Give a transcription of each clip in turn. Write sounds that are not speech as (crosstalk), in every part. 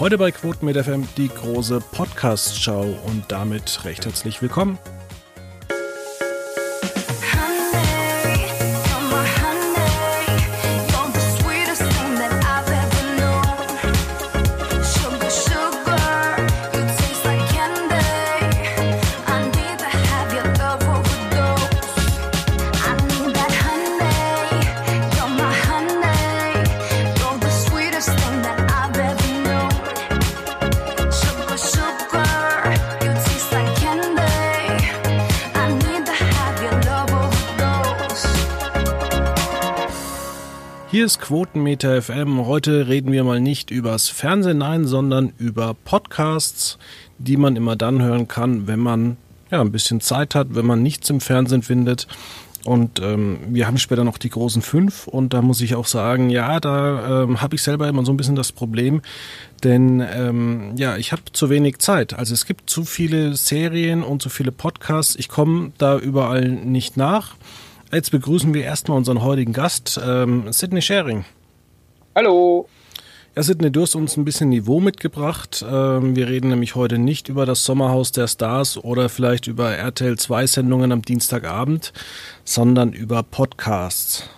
Heute bei Quoten mit FM die große Podcast-Show und damit recht herzlich willkommen. Quotenmeter FM. Heute reden wir mal nicht übers Fernsehen, nein, sondern über Podcasts, die man immer dann hören kann, wenn man ja ein bisschen Zeit hat, wenn man nichts im Fernsehen findet. Und ähm, wir haben später noch die großen fünf und da muss ich auch sagen, ja, da ähm, habe ich selber immer so ein bisschen das Problem, denn ähm, ja, ich habe zu wenig Zeit. Also es gibt zu viele Serien und zu viele Podcasts. Ich komme da überall nicht nach. Jetzt begrüßen wir erstmal unseren heutigen Gast, ähm, Sidney Schering. Hallo. Ja, Sidney, du hast uns ein bisschen Niveau mitgebracht. Ähm, wir reden nämlich heute nicht über das Sommerhaus der Stars oder vielleicht über RTL 2 Sendungen am Dienstagabend, sondern über Podcasts.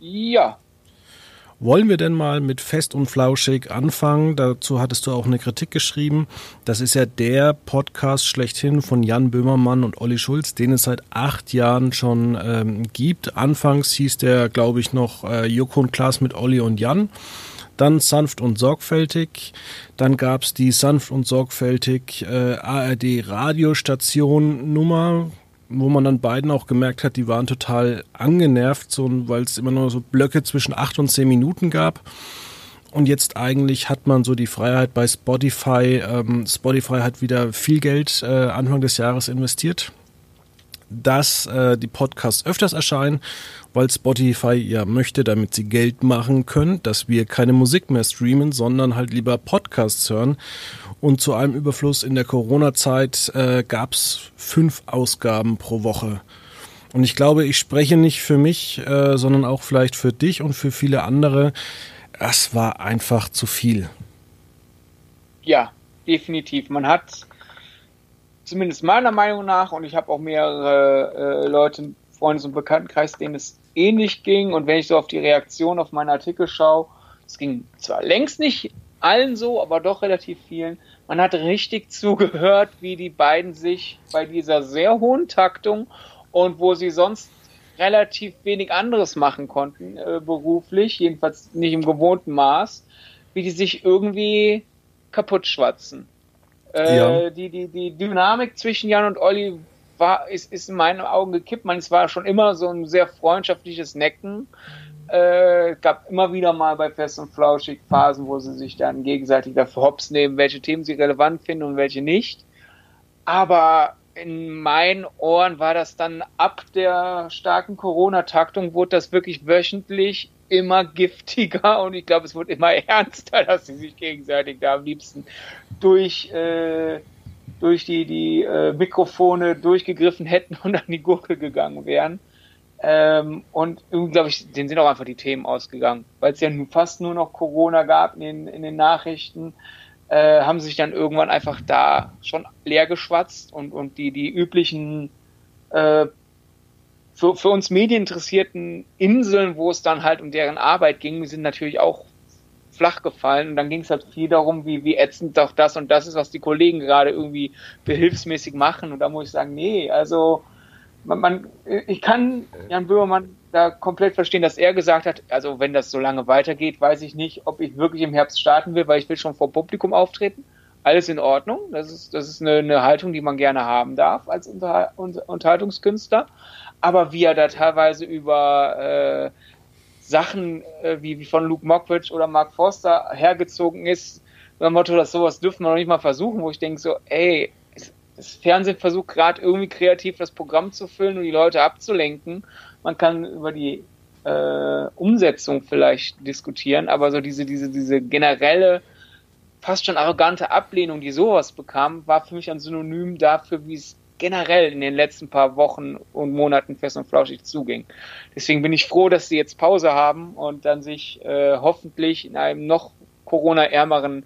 Ja, wollen wir denn mal mit Fest und Flauschig anfangen? Dazu hattest du auch eine Kritik geschrieben. Das ist ja der Podcast schlechthin von Jan Böhmermann und Olli Schulz, den es seit acht Jahren schon ähm, gibt. Anfangs hieß der, glaube ich, noch äh, Joko und Klaas mit Olli und Jan. Dann sanft und sorgfältig. Dann gab es die sanft und sorgfältig äh, ARD Radiostation Nummer wo man dann beiden auch gemerkt hat, die waren total angenervt, so, weil es immer nur so Blöcke zwischen acht und zehn Minuten gab. Und jetzt eigentlich hat man so die Freiheit bei Spotify. Ähm, Spotify hat wieder viel Geld äh, Anfang des Jahres investiert, dass äh, die Podcasts öfters erscheinen, weil Spotify ja möchte, damit sie Geld machen können, dass wir keine Musik mehr streamen, sondern halt lieber Podcasts hören. Und zu einem Überfluss in der Corona-Zeit äh, gab es fünf Ausgaben pro Woche. Und ich glaube, ich spreche nicht für mich, äh, sondern auch vielleicht für dich und für viele andere. Es war einfach zu viel. Ja, definitiv. Man hat zumindest meiner Meinung nach, und ich habe auch mehrere äh, Leute im Freundes- und Bekanntenkreis, denen es ähnlich ging. Und wenn ich so auf die Reaktion auf meinen Artikel schaue, es ging zwar längst nicht allen so, aber doch relativ vielen. Man hat richtig (laughs) zugehört, wie die beiden sich bei dieser sehr hohen Taktung und wo sie sonst relativ wenig anderes machen konnten, äh, beruflich, jedenfalls nicht im gewohnten Maß, wie die sich irgendwie kaputt schwatzen. Äh, ja. die, die, die Dynamik zwischen Jan und Olli war, ist, ist in meinen Augen gekippt. Man, es war schon immer so ein sehr freundschaftliches Necken. Äh, gab immer wieder mal bei Fest und Flauschig Phasen, wo sie sich dann gegenseitig dafür hops nehmen, welche Themen sie relevant finden und welche nicht. Aber in meinen Ohren war das dann ab der starken Corona-Taktung, wurde das wirklich wöchentlich immer giftiger (laughs) und ich glaube, es wurde immer ernster, dass sie sich gegenseitig da am liebsten durch, äh, durch die, die äh, Mikrofone durchgegriffen hätten und an die Gurke gegangen wären. Ähm, und glaube ich, denen sind auch einfach die Themen ausgegangen, weil es ja fast nur noch Corona gab in den, in den Nachrichten, äh, haben sich dann irgendwann einfach da schon leer geschwatzt und, und die, die üblichen äh, für, für uns Medieninteressierten Inseln, wo es dann halt um deren Arbeit ging, sind natürlich auch flach gefallen. Und dann ging es halt viel darum, wie, wie ätzend doch das und das ist, was die Kollegen gerade irgendwie behilfsmäßig machen. Und da muss ich sagen, nee, also man, man, ich kann Jan Böhmermann da komplett verstehen, dass er gesagt hat, also wenn das so lange weitergeht, weiß ich nicht, ob ich wirklich im Herbst starten will, weil ich will schon vor Publikum auftreten. Alles in Ordnung. Das ist, das ist eine, eine Haltung, die man gerne haben darf als Unter, Unterhaltungskünstler. Aber wie er da teilweise über äh, Sachen äh, wie, wie von Luke Mockridge oder Mark Forster hergezogen ist, mit dem Motto, dass sowas dürfen wir noch nicht mal versuchen, wo ich denke so, ey, das Fernsehen versucht gerade irgendwie kreativ das Programm zu füllen und die Leute abzulenken. Man kann über die äh, Umsetzung vielleicht diskutieren, aber so diese, diese, diese generelle, fast schon arrogante Ablehnung, die sowas bekam, war für mich ein Synonym dafür, wie es generell in den letzten paar Wochen und Monaten fest und flauschig zuging. Deswegen bin ich froh, dass sie jetzt Pause haben und dann sich äh, hoffentlich in einem noch Corona-ärmeren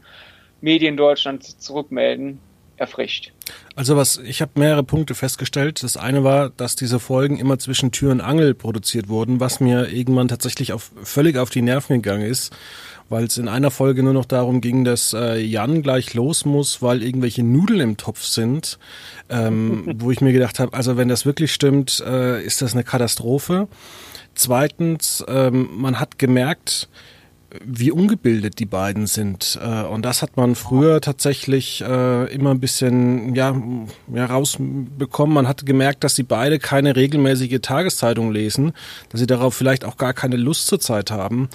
Medien zurückmelden, erfrischt. Also was, ich habe mehrere Punkte festgestellt. Das eine war, dass diese Folgen immer zwischen Tür und Angel produziert wurden, was mir irgendwann tatsächlich auf, völlig auf die Nerven gegangen ist, weil es in einer Folge nur noch darum ging, dass äh, Jan gleich los muss, weil irgendwelche Nudeln im Topf sind, ähm, (laughs) wo ich mir gedacht habe, also wenn das wirklich stimmt, äh, ist das eine Katastrophe. Zweitens, ähm, man hat gemerkt, wie ungebildet die beiden sind. Äh, und das hat man früher tatsächlich äh, immer ein bisschen ja, ja, rausbekommen. Man hat gemerkt, dass sie beide keine regelmäßige Tageszeitung lesen, dass sie darauf vielleicht auch gar keine Lust zur Zeit haben,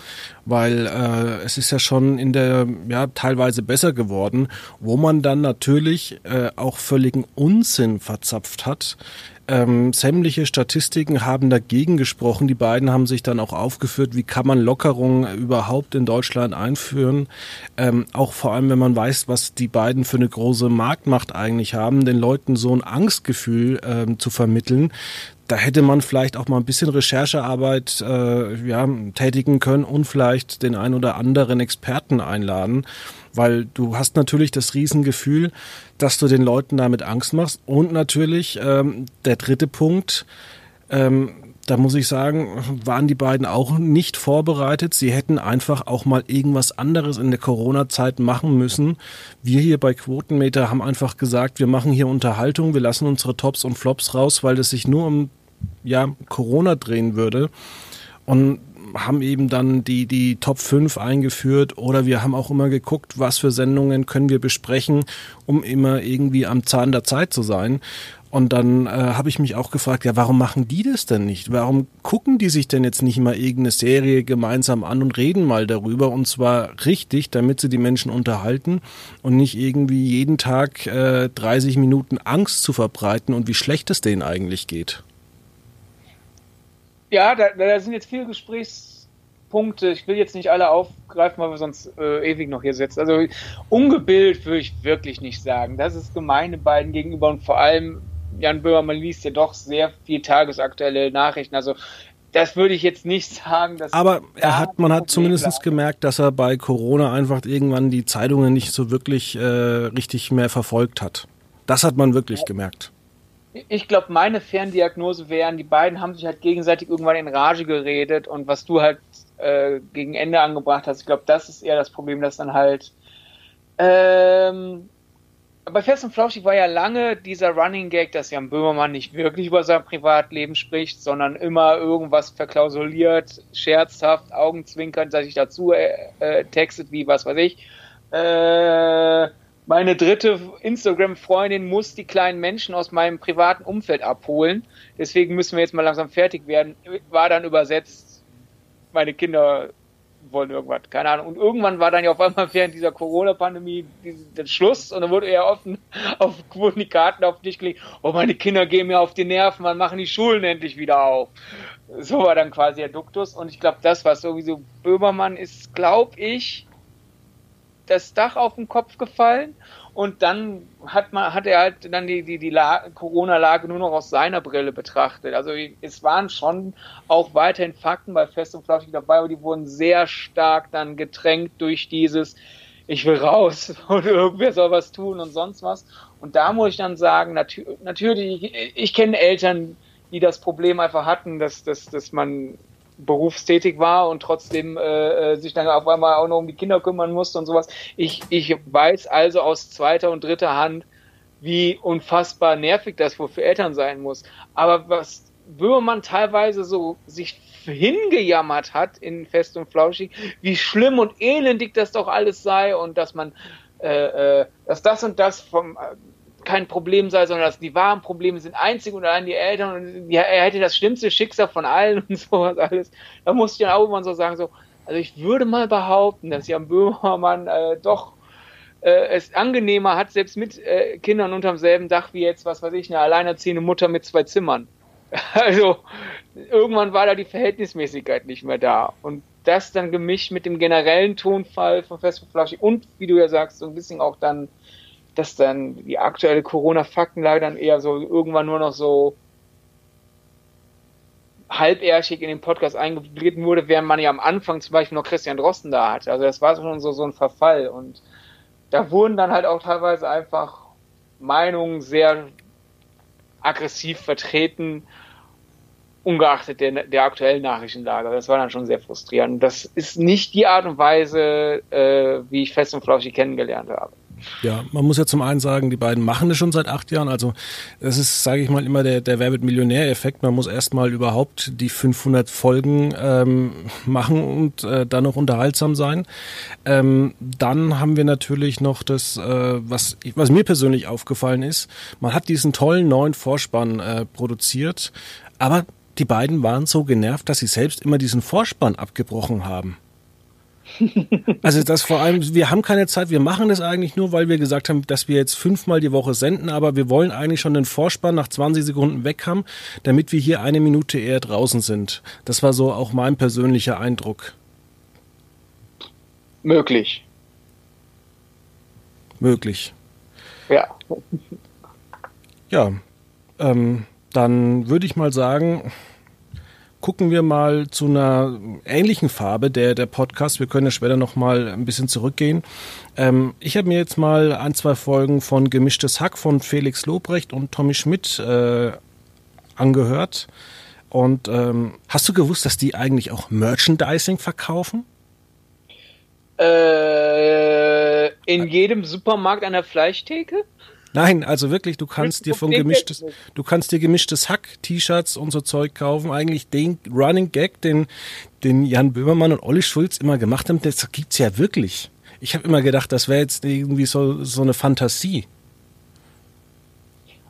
weil äh, es ist ja schon in der, ja, teilweise besser geworden, wo man dann natürlich äh, auch völligen Unsinn verzapft hat. Ähm, sämtliche Statistiken haben dagegen gesprochen. Die beiden haben sich dann auch aufgeführt, wie kann man Lockerungen überhaupt in Deutschland einführen. Ähm, auch vor allem, wenn man weiß, was die beiden für eine große Marktmacht eigentlich haben, den Leuten so ein Angstgefühl ähm, zu vermitteln da hätte man vielleicht auch mal ein bisschen Recherchearbeit äh, ja, tätigen können und vielleicht den ein oder anderen Experten einladen, weil du hast natürlich das Riesengefühl, dass du den Leuten damit Angst machst und natürlich ähm, der dritte Punkt, ähm, da muss ich sagen, waren die beiden auch nicht vorbereitet. Sie hätten einfach auch mal irgendwas anderes in der Corona-Zeit machen müssen. Wir hier bei Quotenmeter haben einfach gesagt, wir machen hier Unterhaltung, wir lassen unsere Tops und Flops raus, weil es sich nur um ja, Corona drehen würde. Und haben eben dann die, die Top 5 eingeführt oder wir haben auch immer geguckt, was für Sendungen können wir besprechen, um immer irgendwie am Zahn der Zeit zu sein. Und dann äh, habe ich mich auch gefragt, ja, warum machen die das denn nicht? Warum gucken die sich denn jetzt nicht mal irgendeine Serie gemeinsam an und reden mal darüber und zwar richtig, damit sie die Menschen unterhalten und nicht irgendwie jeden Tag äh, 30 Minuten Angst zu verbreiten und wie schlecht es denen eigentlich geht? Ja, da, da sind jetzt viele Gesprächspunkte. Ich will jetzt nicht alle aufgreifen, weil wir sonst äh, ewig noch hier sitzen. Also ungebildet würde ich wirklich nicht sagen. Das ist gemeine beiden gegenüber und vor allem Jan Böhmermann liest ja doch sehr viel tagesaktuelle Nachrichten. Also das würde ich jetzt nicht sagen. Dass Aber er hat, man hat zumindest gemerkt, dass er bei Corona einfach irgendwann die Zeitungen nicht so wirklich äh, richtig mehr verfolgt hat. Das hat man wirklich ja. gemerkt ich glaube, meine Ferndiagnose wären, die beiden haben sich halt gegenseitig irgendwann in Rage geredet und was du halt äh, gegen Ende angebracht hast, ich glaube, das ist eher das Problem, dass dann halt ähm, bei Fest und Flauschig war ja lange dieser Running Gag, dass Jan Böhmermann nicht wirklich über sein Privatleben spricht, sondern immer irgendwas verklausuliert, scherzhaft, augenzwinkernd, sich dazu äh, äh, textet, wie was weiß ich. Äh, meine dritte Instagram-Freundin muss die kleinen Menschen aus meinem privaten Umfeld abholen. Deswegen müssen wir jetzt mal langsam fertig werden. War dann übersetzt, meine Kinder wollen irgendwas, keine Ahnung. Und irgendwann war dann ja auf einmal (laughs) während dieser Corona-Pandemie der Schluss und dann wurde er offen (laughs) auf, wurden die Karten auf dich gelegt. Oh, meine Kinder gehen mir auf die Nerven, wann machen die Schulen endlich wieder auf? So war dann quasi der Duktus und ich glaube, das, was sowieso Böhmermann ist, glaube ich, das Dach auf den Kopf gefallen und dann hat man hat er halt dann die die die Corona-Lage nur noch aus seiner Brille betrachtet. Also es waren schon auch weiterhin Fakten bei Fest und Flauschig dabei, aber die wurden sehr stark dann getränkt durch dieses ich will raus (laughs) und irgendwer soll was tun und sonst was. Und da muss ich dann sagen, natür natürlich, ich, ich kenne Eltern, die das Problem einfach hatten, dass, dass, dass man berufstätig war und trotzdem äh, äh, sich dann auf einmal auch noch um die Kinder kümmern musste und sowas. Ich, ich weiß also aus zweiter und dritter Hand, wie unfassbar nervig das wohl für Eltern sein muss. Aber was Böhmermann teilweise so sich hingejammert hat in Fest und Flauschig, wie schlimm und elendig das doch alles sei und dass man, äh, äh, dass das und das vom kein Problem sei, sondern dass die wahren Probleme sind einzig und allein die Eltern und ja, er hätte das schlimmste Schicksal von allen (laughs) und sowas alles. Da musste ich dann auch immer so sagen, so, also ich würde mal behaupten, dass Jan Böhmermann äh, doch äh, es angenehmer hat, selbst mit äh, Kindern unterm selben Dach wie jetzt, was weiß ich, eine alleinerziehende Mutter mit zwei Zimmern. (laughs) Also irgendwann war da die Verhältnismäßigkeit nicht mehr da. Und das dann gemischt mit dem generellen Tonfall von Fest und wie du ja sagst, so ein bisschen auch dann dass dann die aktuelle Corona-Faktenlage dann eher so irgendwann nur noch so halbärschig in den Podcast eingeblieben wurde, während man ja am Anfang zum Beispiel noch Christian Drosten da hatte. Also das war schon so, so ein Verfall und da wurden dann halt auch teilweise einfach Meinungen sehr aggressiv vertreten, ungeachtet der, der aktuellen Nachrichtenlage. Das war dann schon sehr frustrierend. Das ist nicht die Art und Weise, äh, wie ich Fest und Flauschig kennengelernt habe. Ja, man muss ja zum einen sagen, die beiden machen das schon seit acht Jahren. Also das ist, sage ich mal, immer der, der Wer wird Millionär-Effekt. Man muss erstmal überhaupt die 500 Folgen ähm, machen und äh, dann noch unterhaltsam sein. Ähm, dann haben wir natürlich noch das, äh, was, was mir persönlich aufgefallen ist. Man hat diesen tollen neuen Vorspann äh, produziert, aber die beiden waren so genervt, dass sie selbst immer diesen Vorspann abgebrochen haben. Also das vor allem, wir haben keine Zeit, wir machen das eigentlich nur, weil wir gesagt haben, dass wir jetzt fünfmal die Woche senden, aber wir wollen eigentlich schon den Vorspann nach 20 Sekunden weg haben, damit wir hier eine Minute eher draußen sind. Das war so auch mein persönlicher Eindruck. Möglich. Möglich. Ja. Ja, ähm, dann würde ich mal sagen, gucken wir mal zu einer ähnlichen Farbe der, der Podcast. Wir können ja später noch mal ein bisschen zurückgehen. Ähm, ich habe mir jetzt mal ein, zwei Folgen von Gemischtes Hack von Felix Lobrecht und Tommy Schmidt äh, angehört. Und ähm, hast du gewusst, dass die eigentlich auch Merchandising verkaufen? Äh, in jedem Supermarkt an der Fleischtheke? Nein, also wirklich, du kannst dir von gemischtes, du kannst dir gemischtes Hack, T-Shirts und so Zeug kaufen. Eigentlich den Running Gag, den, den Jan Böhmermann und Olli Schulz immer gemacht haben, das gibt's ja wirklich. Ich habe immer gedacht, das wäre jetzt irgendwie so, so eine Fantasie.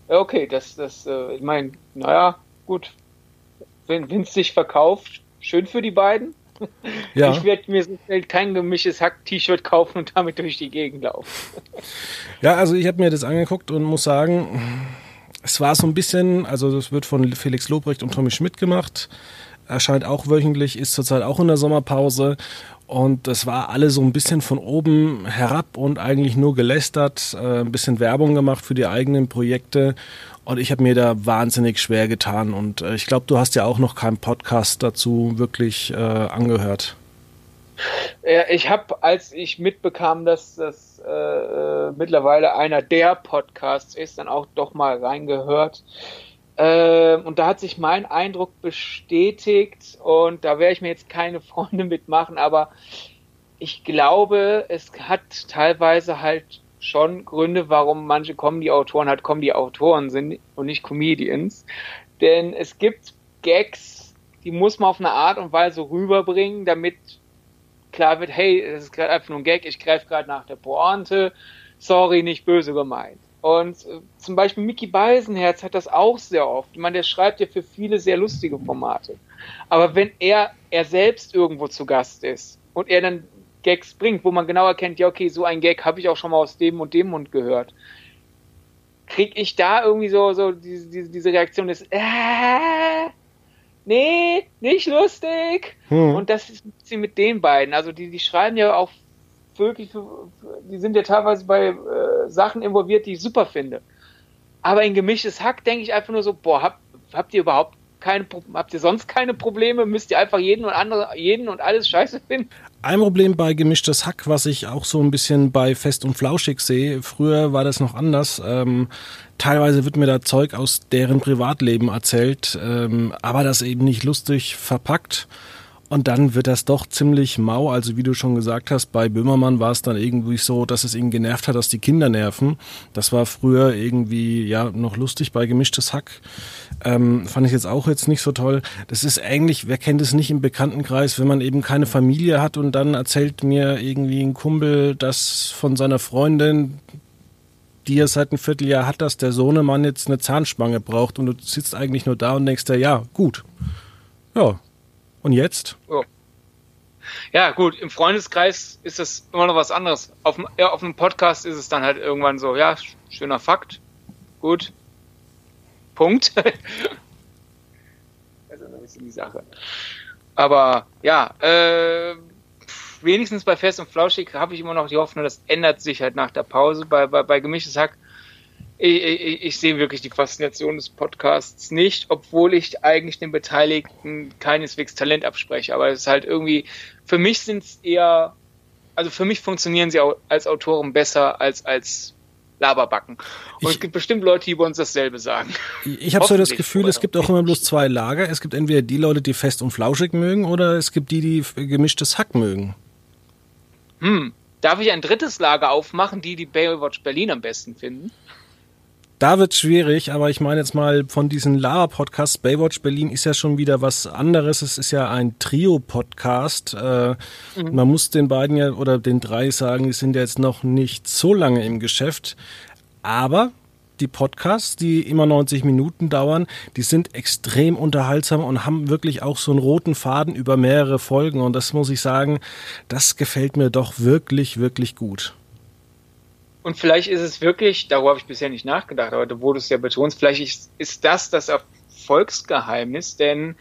Okay, das, das, äh, ich meine, naja, gut. Wenn es sich verkauft, schön für die beiden. (laughs) Ja. Ich werde mir so schnell kein gemischtes Hack-T-Shirt kaufen und damit durch die Gegend laufen. Ja, also ich habe mir das angeguckt und muss sagen, es war so ein bisschen, also das wird von Felix Lobrecht und Tommy Schmidt gemacht, erscheint auch wöchentlich, ist zurzeit auch in der Sommerpause und das war alle so ein bisschen von oben herab und eigentlich nur gelästert, äh, ein bisschen Werbung gemacht für die eigenen Projekte und ich habe mir da wahnsinnig schwer getan. Und äh, ich glaube, du hast ja auch noch keinen Podcast dazu wirklich äh, angehört. Ja, ich habe, als ich mitbekam, dass das äh, mittlerweile einer der Podcasts ist, dann auch doch mal reingehört. Äh, und da hat sich mein Eindruck bestätigt und da werde ich mir jetzt keine Freunde (laughs) mitmachen, aber ich glaube, es hat teilweise halt schon Gründe, warum manche Comedy-Autoren halt Comedy-Autoren sind und nicht Comedians. Denn es gibt Gags, die muss man auf eine Art und Weise rüberbringen, damit klar wird, hey, das ist gerade einfach nur ein Gag, ich greife gerade nach der Pointe, sorry, nicht böse gemeint. Und äh, zum Beispiel Mickey Beisenherz hat das auch sehr oft. Ich meine, der schreibt ja für viele sehr lustige Formate. Aber wenn er, er selbst irgendwo zu Gast ist und er dann Gags bringt, wo man genau erkennt, ja, okay, so ein Gag habe ich auch schon mal aus dem und dem Mund gehört. Krieg ich da irgendwie so, so diese, diese, diese Reaktion des, äh, nee, nicht lustig. Hm. Und das ist mit den beiden. Also die, die schreiben ja auch wirklich, die sind ja teilweise bei äh, Sachen involviert, die ich super finde. Aber in gemischtes Hack denke ich einfach nur so, boah, habt, habt ihr überhaupt keine, habt ihr sonst keine Probleme? Müsst ihr einfach jeden und andere, jeden und alles scheiße finden? Ein Problem bei gemischtes Hack, was ich auch so ein bisschen bei Fest und Flauschig sehe, früher war das noch anders. Ähm, teilweise wird mir da Zeug aus deren Privatleben erzählt, ähm, aber das eben nicht lustig verpackt. Und dann wird das doch ziemlich mau. Also wie du schon gesagt hast, bei Böhmermann war es dann irgendwie so, dass es ihn genervt hat, dass die Kinder nerven. Das war früher irgendwie ja noch lustig bei gemischtes Hack. Ähm, fand ich jetzt auch jetzt nicht so toll. Das ist eigentlich, wer kennt es nicht im Bekanntenkreis, wenn man eben keine Familie hat und dann erzählt mir irgendwie ein Kumpel, dass von seiner Freundin, die er seit einem Vierteljahr hat, dass der Sohnemann jetzt eine Zahnspange braucht und du sitzt eigentlich nur da und denkst dir, ja, gut. Ja, und jetzt? Oh. Ja, gut, im Freundeskreis ist das immer noch was anderes. Auf, ja, auf einem Podcast ist es dann halt irgendwann so, ja, schöner Fakt, gut, Punkt. (laughs) also ist die Sache. Aber ja, äh, wenigstens bei Fest und Flauschig habe ich immer noch die Hoffnung, das ändert sich halt nach der Pause. Bei, bei, bei Gemischtes Hack ich, ich, ich sehe wirklich die Faszination des Podcasts nicht, obwohl ich eigentlich den Beteiligten keineswegs Talent abspreche. Aber es ist halt irgendwie, für mich sind es eher, also für mich funktionieren sie als Autoren besser als als Laberbacken. Und ich, es gibt bestimmt Leute, die über uns dasselbe sagen. Ich habe so das Gefühl, es gibt auch immer bloß zwei Lager. Es gibt entweder die Leute, die fest und flauschig mögen, oder es gibt die, die gemischtes Hack mögen. Hm. Darf ich ein drittes Lager aufmachen, die die Baywatch Berlin am besten finden? Da wird schwierig, aber ich meine jetzt mal von diesen Lava-Podcasts, Baywatch Berlin ist ja schon wieder was anderes. Es ist ja ein Trio-Podcast. Äh, mhm. Man muss den beiden ja oder den drei sagen, die sind ja jetzt noch nicht so lange im Geschäft. Aber die Podcasts, die immer 90 Minuten dauern, die sind extrem unterhaltsam und haben wirklich auch so einen roten Faden über mehrere Folgen. Und das muss ich sagen, das gefällt mir doch wirklich, wirklich gut. Und vielleicht ist es wirklich, darüber habe ich bisher nicht nachgedacht, aber du wurdest ja betont, vielleicht ist, ist das das Erfolgsgeheimnis, denn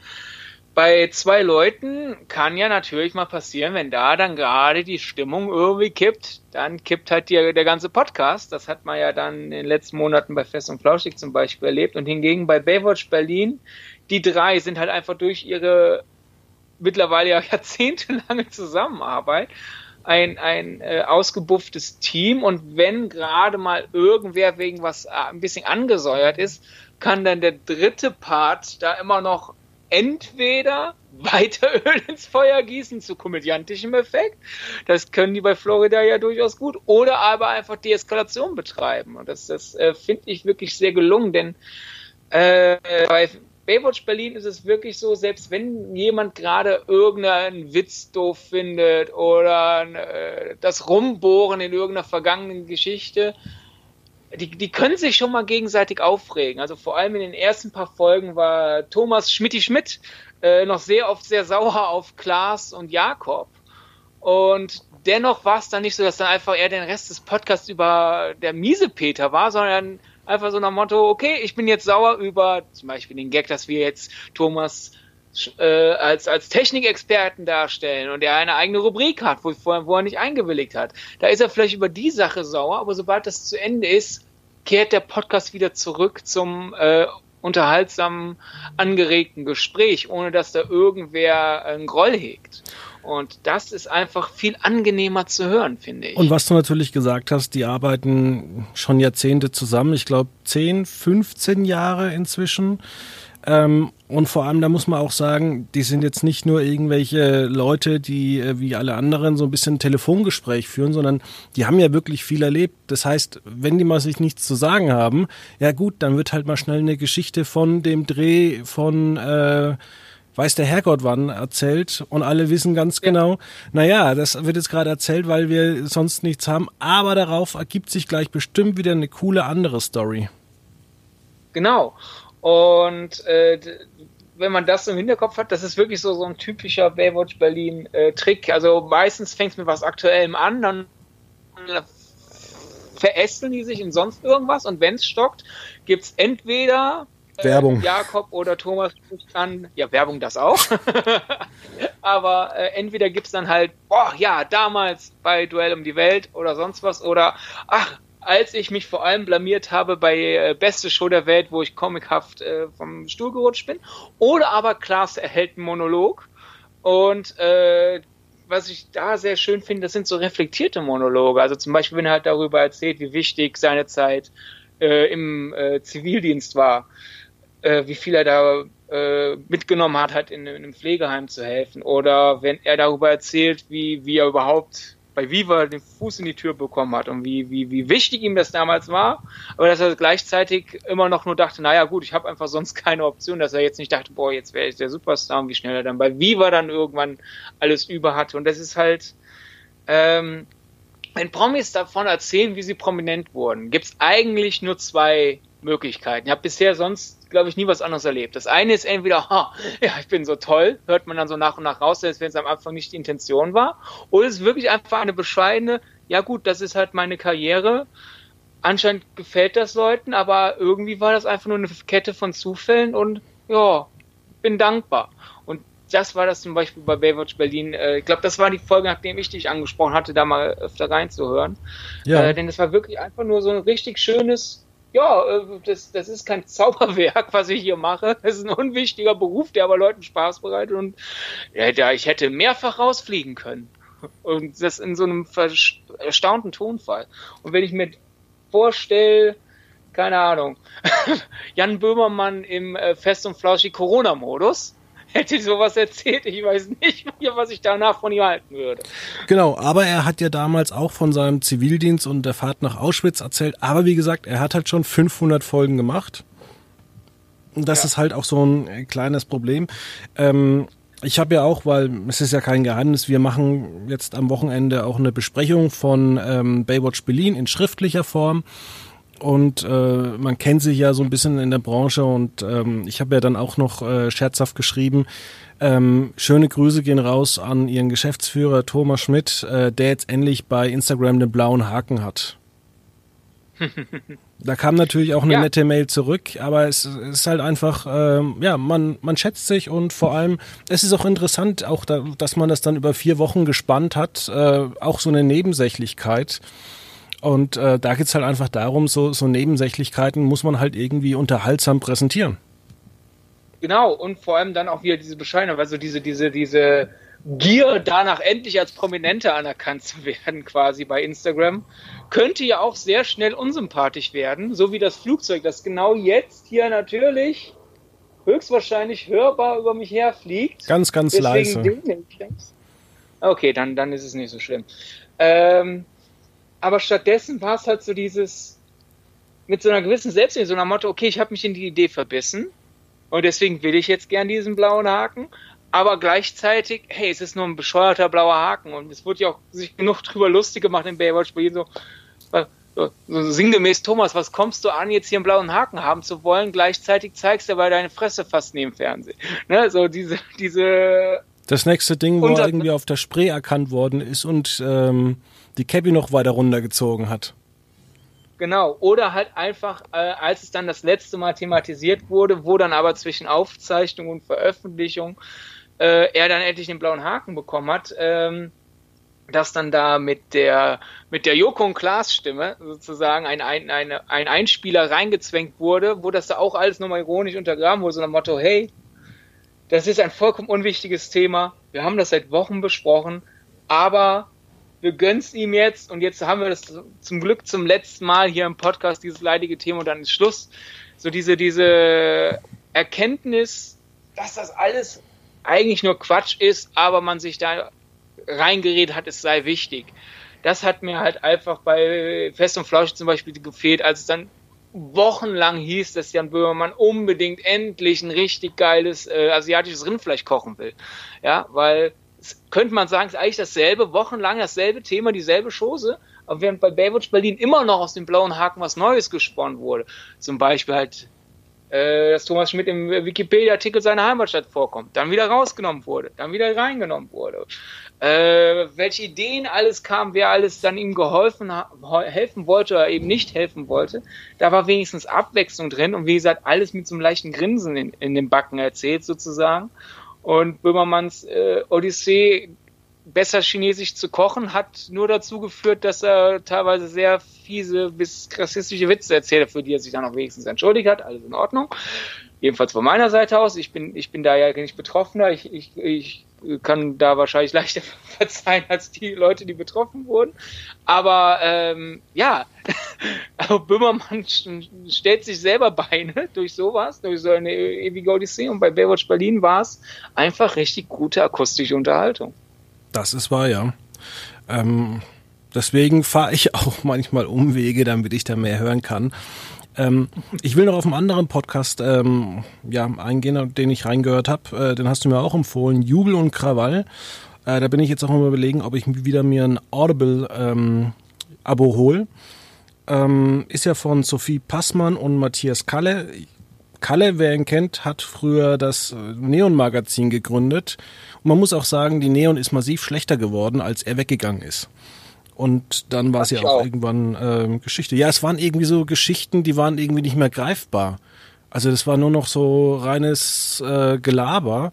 bei zwei Leuten kann ja natürlich mal passieren, wenn da dann gerade die Stimmung irgendwie kippt, dann kippt halt die, der ganze Podcast. Das hat man ja dann in den letzten Monaten bei Fest und Flauschig zum Beispiel erlebt. Und hingegen bei Baywatch Berlin, die drei sind halt einfach durch ihre mittlerweile ja (laughs) jahrzehntelange Zusammenarbeit ein, ein äh, ausgebufftes Team. Und wenn gerade mal irgendwer wegen was äh, ein bisschen angesäuert ist, kann dann der dritte Part da immer noch entweder (laughs) weiter Öl ins Feuer gießen zu komödiantischem Effekt, das können die bei Florida ja durchaus gut, oder aber einfach Deeskalation betreiben. Und das, das äh, finde ich wirklich sehr gelungen, denn äh, bei Baywatch Berlin ist es wirklich so, selbst wenn jemand gerade irgendeinen Witz doof findet oder äh, das Rumbohren in irgendeiner vergangenen Geschichte, die, die können sich schon mal gegenseitig aufregen. Also vor allem in den ersten paar Folgen war Thomas Schmidti Schmidt äh, noch sehr oft sehr sauer auf Klaas und Jakob. Und dennoch war es dann nicht so, dass dann einfach er den Rest des Podcasts über der miese Peter war, sondern Einfach so nach Motto, okay, ich bin jetzt sauer über zum Beispiel den Gag, dass wir jetzt Thomas äh, als, als Technikexperten darstellen und er eine eigene Rubrik hat, wo, wo er nicht eingewilligt hat. Da ist er vielleicht über die Sache sauer, aber sobald das zu Ende ist, kehrt der Podcast wieder zurück zum äh, unterhaltsamen, angeregten Gespräch, ohne dass da irgendwer einen Groll hegt. Und das ist einfach viel angenehmer zu hören, finde ich. Und was du natürlich gesagt hast, die arbeiten schon Jahrzehnte zusammen. Ich glaube 10, 15 Jahre inzwischen. Ähm, und vor allem, da muss man auch sagen, die sind jetzt nicht nur irgendwelche Leute, die äh, wie alle anderen so ein bisschen Telefongespräch führen, sondern die haben ja wirklich viel erlebt. Das heißt, wenn die mal sich nichts zu sagen haben, ja gut, dann wird halt mal schnell eine Geschichte von dem Dreh von äh, weiß der Herrgott wann erzählt und alle wissen ganz ja. genau, naja, das wird jetzt gerade erzählt, weil wir sonst nichts haben, aber darauf ergibt sich gleich bestimmt wieder eine coole andere Story. Genau. Und äh, wenn man das im Hinterkopf hat, das ist wirklich so, so ein typischer Baywatch Berlin äh, Trick. Also meistens fängt es mit was Aktuellem an, dann verästeln die sich in sonst irgendwas und wenn es stockt, gibt es entweder Werbung. Jakob oder Thomas an, ja, Werbung das auch. (laughs) Aber äh, entweder gibt's dann halt, boah, ja, damals bei Duell um die Welt oder sonst was, oder ach, als ich mich vor allem blamiert habe bei äh, Beste Show der Welt, wo ich comichaft äh, vom Stuhl gerutscht bin. Oder aber Klaas erhält einen Monolog. Und äh, was ich da sehr schön finde, das sind so reflektierte Monologe. Also zum Beispiel, wenn er halt darüber erzählt, wie wichtig seine Zeit äh, im äh, Zivildienst war äh, wie viel er da äh, mitgenommen hat, hat in, in, einem Pflegeheim zu helfen. Oder wenn er darüber erzählt, wie, wie er überhaupt bei Viva den Fuß in die Tür bekommen hat und wie, wie, wie wichtig ihm das damals war, aber dass er gleichzeitig immer noch nur dachte, naja gut, ich habe einfach sonst keine Option, dass er jetzt nicht dachte, boah, jetzt wäre ich der Superstar und wie schnell er dann bei Viva dann irgendwann alles über hatte. Und das ist halt, ähm, wenn Promis davon erzählen, wie sie prominent wurden, gibt's eigentlich nur zwei Möglichkeiten. Ich habe bisher sonst glaube ich, nie was anderes erlebt. Das eine ist entweder, ha, ja, ich bin so toll, hört man dann so nach und nach raus, selbst wenn es am Anfang nicht die Intention war. Oder es ist wirklich einfach eine bescheidene, ja gut, das ist halt meine Karriere. Anscheinend gefällt das Leuten, aber irgendwie war das einfach nur eine Kette von Zufällen und ja, bin dankbar. Und das war das zum Beispiel bei Baywatch Berlin. Äh, ich glaube, das war die Folge, nachdem ich dich angesprochen hatte, da mal öfter reinzuhören. Ja. Äh, denn es war wirklich einfach nur so ein richtig schönes ja, äh, das, das ist kein (laughs) Zauberwerk, was ich hier mache. Das ist ein unwichtiger Beruf, der aber Leuten Spaß bereitet und ja, ich hätte mehrfach rausfliegen können. Und das in so einem erstaunten Tonfall. Und wenn ich mir vorstelle, keine Ahnung, (laughs) Jan Böhmermann im äh, Fest und Flauschig Corona-Modus, hätte sowas erzählt. Ich weiß nicht, (laughs) was ich danach von ihm halten würde. Genau, aber er hat ja damals auch von seinem Zivildienst und der Fahrt nach Auschwitz erzählt. Aber wie gesagt, er hat halt schon 500 Folgen gemacht. Und das ja. ist halt auch so ein äh, kleines Problem. Ähm, ich habe ja auch, weil es ist ja kein Geheimnis, wir machen jetzt am Wochenende auch eine Besprechung von ähm, Baywatch Berlin in schriftlicher Form und äh, man kennt sich ja so ein bisschen in der Branche und ähm, ich habe ja dann auch noch äh, scherzhaft geschrieben, ähm, schöne Grüße gehen raus an ihren Geschäftsführer Thomas Schmidt, äh, der jetzt endlich bei Instagram den blauen Haken hat. (laughs) da kam natürlich auch eine ja. nette Mail zurück, aber es, es ist halt einfach, ähm, ja, man, man schätzt sich und vor allem, es ist auch interessant, auch da, dass man das dann über vier Wochen gespannt hat, äh, auch so eine Nebensächlichkeit. Und äh, da geht's halt einfach darum, so, so Nebensächlichkeiten muss man halt irgendwie unterhaltsam präsentieren. Genau, und vor allem dann auch wieder diese Bescheinung, also diese, diese, diese Gier, danach endlich als Prominente anerkannt zu (laughs) werden, quasi bei Instagram, könnte ja auch sehr schnell unsympathisch werden, so wie das Flugzeug, das genau jetzt hier natürlich höchstwahrscheinlich hörbar über mich herfliegt. Ganz, ganz leise. Okay, dann, dann ist es nicht so schlimm. Ähm, aber stattdessen war es halt so dieses, mit so einer gewissen Selbstliebe, so einer Motto, okay, ich habe mich in die Idee verbissen und deswegen will ich jetzt gern diesen blauen Haken, aber gleichzeitig, hey, es ist nur ein bescheuerter blauer Haken und es wurde ja auch sich genug drüber lustig gemacht in Baywatch, bei so, so, so sinngemäß, Thomas, was kommst du an, jetzt hier einen blauen Haken haben zu wollen, gleichzeitig zeigst du aber deine Fresse fast neben Fernsehen. Ne, so diese, diese das nächste Ding, wo irgendwie auf der Spree erkannt worden ist und ähm, die Cappy noch weiter runtergezogen hat. Genau, oder halt einfach, äh, als es dann das letzte Mal thematisiert wurde, wo dann aber zwischen Aufzeichnung und Veröffentlichung äh, er dann endlich den blauen Haken bekommen hat, ähm, dass dann da mit der mit der Joko und Klaas Stimme sozusagen ein, ein, eine, ein Einspieler reingezwängt wurde, wo das da auch alles nochmal ironisch untergraben wurde, so nach dem Motto, hey, das ist ein vollkommen unwichtiges Thema, wir haben das seit Wochen besprochen, aber wir gönn's ihm jetzt und jetzt haben wir das zum Glück zum letzten Mal hier im Podcast, dieses leidige Thema und dann ist Schluss. So diese, diese Erkenntnis, dass das alles eigentlich nur Quatsch ist, aber man sich da reingeredet hat, es sei wichtig. Das hat mir halt einfach bei Fest und Flausch zum Beispiel gefehlt, als es dann wochenlang hieß, dass Jan Böhmermann unbedingt endlich ein richtig geiles äh, asiatisches Rindfleisch kochen will. Ja, weil könnte man sagen, ist eigentlich dasselbe, wochenlang dasselbe Thema, dieselbe Chose, aber während bei Baywatch Berlin immer noch aus dem blauen Haken was Neues gesponnen wurde. Zum Beispiel halt, äh, dass Thomas Schmidt im Wikipedia-Artikel seiner Heimatstadt vorkommt, dann wieder rausgenommen wurde, dann wieder reingenommen wurde. Äh, welche Ideen alles kam, wer alles dann ihm geholfen helfen wollte oder eben nicht helfen wollte, da war wenigstens Abwechslung drin und wie gesagt, alles mit so einem leichten Grinsen in, in den Backen erzählt sozusagen. Und Böhmermanns äh, Odyssee, besser Chinesisch zu kochen, hat nur dazu geführt, dass er teilweise sehr fiese bis rassistische Witze erzählt, für die er sich dann auch wenigstens entschuldigt hat. Alles in Ordnung. Jedenfalls von meiner Seite aus. Ich bin, ich bin da ja nicht Betroffener. Ich, ich, ich kann da wahrscheinlich (laughs) leichter verzeihen als die Leute, die betroffen wurden. Aber ähm, ja, (laughs) Böhmermann stellt sich selber Beine (laughs) durch sowas, durch so eine ewige Odyssee. Und bei Baywatch Berlin war es einfach richtig gute akustische Unterhaltung. Das ist wahr, ja. Ähm, deswegen fahre ich auch manchmal Umwege, damit ich da mehr hören kann. Ähm, ich will noch auf einen anderen Podcast ähm, ja, eingehen, den ich reingehört habe. Äh, den hast du mir auch empfohlen, Jubel und Krawall. Äh, da bin ich jetzt auch mal überlegen, ob ich wieder mir ein Audible-Abo ähm, hole. Ähm, ist ja von Sophie Passmann und Matthias Kalle. Kalle, wer ihn kennt, hat früher das äh, Neon-Magazin gegründet. Und man muss auch sagen, die Neon ist massiv schlechter geworden, als er weggegangen ist. Und dann war es ja auch, auch, irgendwann äh, Geschichte. Ja, es waren irgendwie so Geschichten, die waren irgendwie nicht mehr greifbar. Also das war nur noch so reines äh, Gelaber.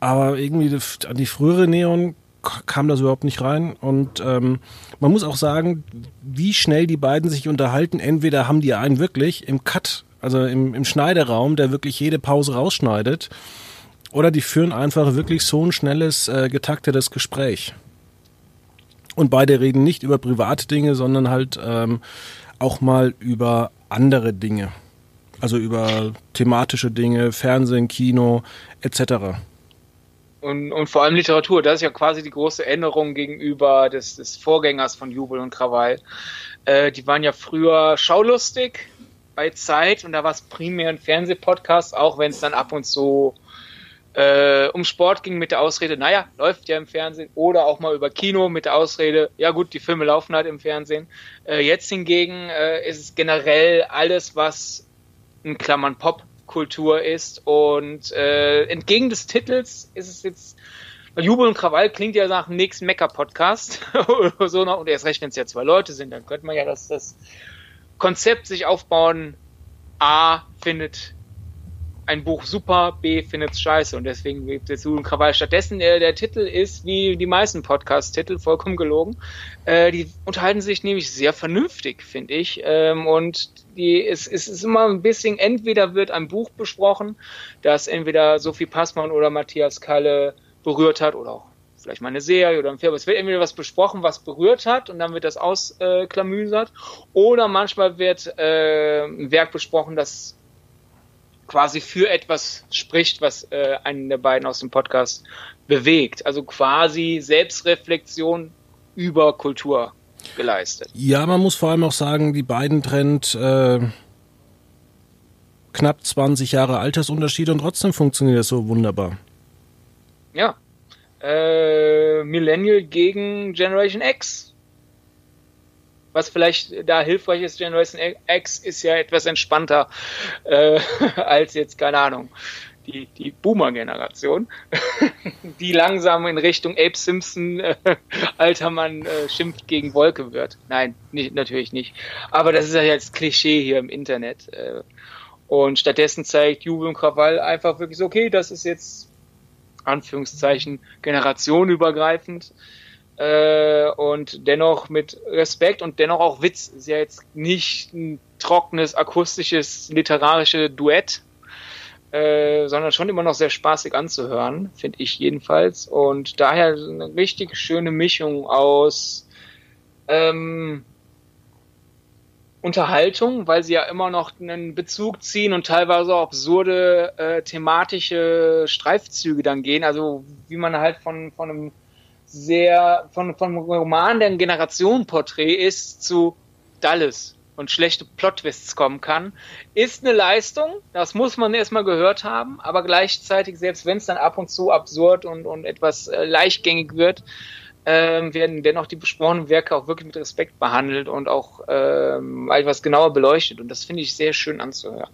Aber irgendwie an die frühere Neon kam das überhaupt nicht rein. Und ähm, man muss auch sagen, wie schnell die beiden sich unterhalten. Entweder haben die einen wirklich im Cut, also im, im Schneideraum, der wirklich jede Pause rausschneidet, oder die führen einfach wirklich so ein schnelles, äh, getaktetes Gespräch. Und beide reden nicht über private Dinge, sondern halt ähm, auch mal über andere Dinge. Also über thematische Dinge, Fernsehen, Kino etc. Und, und vor allem Literatur, das ist ja quasi die große Änderung gegenüber des, des Vorgängers von Jubel und Krawall. Äh, die waren ja früher schaulustig bei Zeit und da war es primär ein Fernsehpodcast, auch wenn es dann ab und zu äh, um Sport ging mit der Ausrede, naja, läuft ja im Fernsehen, oder auch mal über Kino mit der Ausrede, ja gut, die Filme laufen halt im Fernsehen. Äh, jetzt hingegen äh, ist es generell alles, was in Klammern Popkultur ist und äh, entgegen des Titels ist es jetzt Jubel und Krawall klingt ja nach dem nächsten Mecker-Podcast oder (laughs) so noch. Und erst recht, wenn es ja zwei Leute sind, dann könnte man ja das, das Konzept sich aufbauen. A findet ein Buch super, B findet es scheiße und deswegen gibt es Juden Krawall. Stattdessen der, der Titel ist, wie die meisten Podcast-Titel, vollkommen gelogen. Äh, die unterhalten sich nämlich sehr vernünftig, finde ich. Ähm, und die, es, es ist immer ein bisschen, entweder wird ein Buch besprochen, das entweder Sophie Passmann oder Matthias Kalle berührt hat oder auch vielleicht mal eine Serie oder ein Film. Es wird entweder was besprochen, was berührt hat und dann wird das ausklamüsert. Äh, oder manchmal wird äh, ein Werk besprochen, das quasi für etwas spricht, was äh, einen der beiden aus dem Podcast bewegt. Also quasi Selbstreflexion über Kultur geleistet. Ja, man muss vor allem auch sagen, die beiden trennt äh, knapp 20 Jahre Altersunterschied und trotzdem funktioniert das so wunderbar. Ja. Äh, Millennial gegen Generation X was vielleicht da hilfreich ist, Generation X ist ja etwas entspannter äh, (laughs) als jetzt, keine Ahnung, die, die Boomer-Generation, (laughs) die langsam in Richtung Abe Simpson, äh, (laughs) alter Mann, äh, schimpft gegen Wolke wird. Nein, nicht, natürlich nicht. Aber das ist ja jetzt Klischee hier im Internet. Äh, und stattdessen zeigt Jubel und Krawall einfach wirklich so, okay, das ist jetzt Anführungszeichen generationenübergreifend äh, und dennoch mit Respekt und dennoch auch Witz. Ist ja jetzt nicht ein trockenes, akustisches, literarisches Duett, äh, sondern schon immer noch sehr spaßig anzuhören, finde ich jedenfalls. Und daher eine richtig schöne Mischung aus ähm, Unterhaltung, weil sie ja immer noch einen Bezug ziehen und teilweise auch absurde äh, thematische Streifzüge dann gehen. Also wie man halt von, von einem sehr von, von Roman, der Generationenporträt ist, zu Dallas und schlechte Plot-Twists kommen kann, ist eine Leistung. Das muss man erstmal gehört haben, aber gleichzeitig, selbst wenn es dann ab und zu absurd und, und etwas äh, leichtgängig wird, ähm, werden dennoch die besprochenen Werke auch wirklich mit Respekt behandelt und auch ähm, etwas genauer beleuchtet. Und das finde ich sehr schön anzuhören.